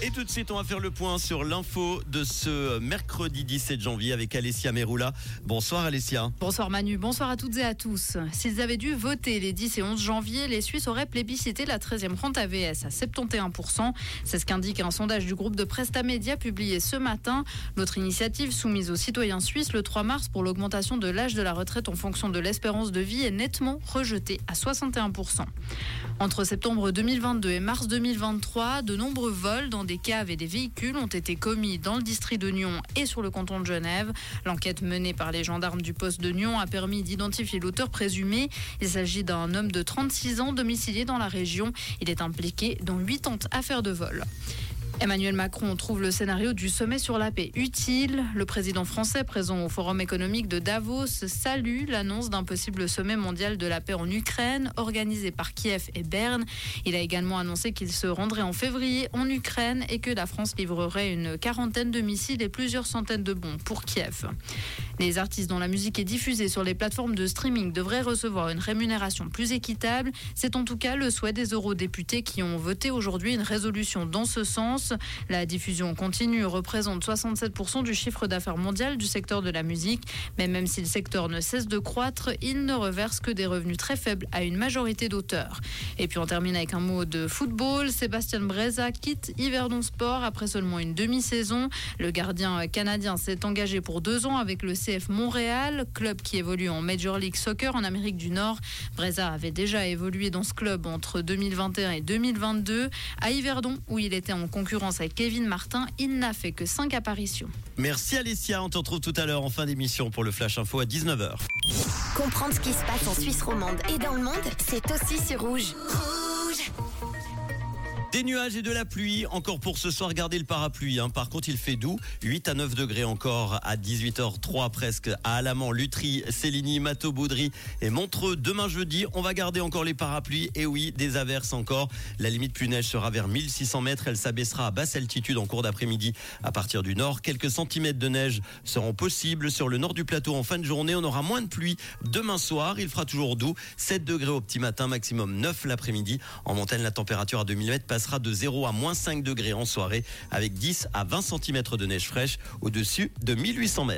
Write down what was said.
Et tout de suite, on va faire le point sur l'info de ce mercredi 17 janvier avec Alessia Meroula. Bonsoir Alessia. Bonsoir Manu, bonsoir à toutes et à tous. S'ils avaient dû voter les 10 et 11 janvier, les Suisses auraient plébiscité la 13e rente AVS à 71%. C'est ce qu'indique un sondage du groupe de Presta Media publié ce matin. L'autre initiative soumise aux citoyens suisses le 3 mars pour l'augmentation de l'âge de la retraite en fonction de l'espérance de vie est nettement rejetée à 61%. Entre septembre 2022 et mars 2023, de nombreux vols dans des caves et des véhicules ont été commis dans le district de Nyon et sur le canton de Genève. L'enquête menée par les gendarmes du poste de Nyon a permis d'identifier l'auteur présumé. Il s'agit d'un homme de 36 ans domicilié dans la région. Il est impliqué dans 80 affaires de vol. Emmanuel Macron trouve le scénario du sommet sur la paix utile. Le président français présent au Forum économique de Davos salue l'annonce d'un possible sommet mondial de la paix en Ukraine organisé par Kiev et Berne. Il a également annoncé qu'il se rendrait en février en Ukraine et que la France livrerait une quarantaine de missiles et plusieurs centaines de bombes pour Kiev. Les artistes dont la musique est diffusée sur les plateformes de streaming devraient recevoir une rémunération plus équitable. C'est en tout cas le souhait des eurodéputés qui ont voté aujourd'hui une résolution dans ce sens. La diffusion continue représente 67% du chiffre d'affaires mondial du secteur de la musique. Mais même si le secteur ne cesse de croître, il ne reverse que des revenus très faibles à une majorité d'auteurs. Et puis on termine avec un mot de football. Sébastien Breza quitte Yverdon Sport après seulement une demi-saison. Le gardien canadien s'est engagé pour deux ans avec le CF Montréal, club qui évolue en Major League Soccer en Amérique du Nord. Breza avait déjà évolué dans ce club entre 2021 et 2022 à Yverdon où il était en concurrence avec Kevin Martin. Il n'a fait que 5 apparitions. Merci Alessia, on te retrouve tout à l'heure en fin d'émission pour le Flash Info à 19h. Comprendre ce qui se passe en Suisse romande et dans le monde, c'est aussi sur Rouge. Des nuages et de la pluie, encore pour ce soir, gardez le parapluie. Hein. Par contre, il fait doux, 8 à 9 degrés encore à 18h03 presque à Alamant, Lutry, Céligny, Mato, Boudry et Montreux. Demain jeudi, on va garder encore les parapluies et oui, des averses encore. La limite plus neige sera vers 1600 mètres, elle s'abaissera à basse altitude en cours d'après-midi à partir du nord. Quelques centimètres de neige seront possibles sur le nord du plateau en fin de journée. On aura moins de pluie demain soir, il fera toujours doux, 7 degrés au petit matin, maximum 9 l'après-midi. En montagne, la température à 2000 mètres passera de 0 à moins 5 degrés en soirée avec 10 à 20 cm de neige fraîche au-dessus de 1800 mètres.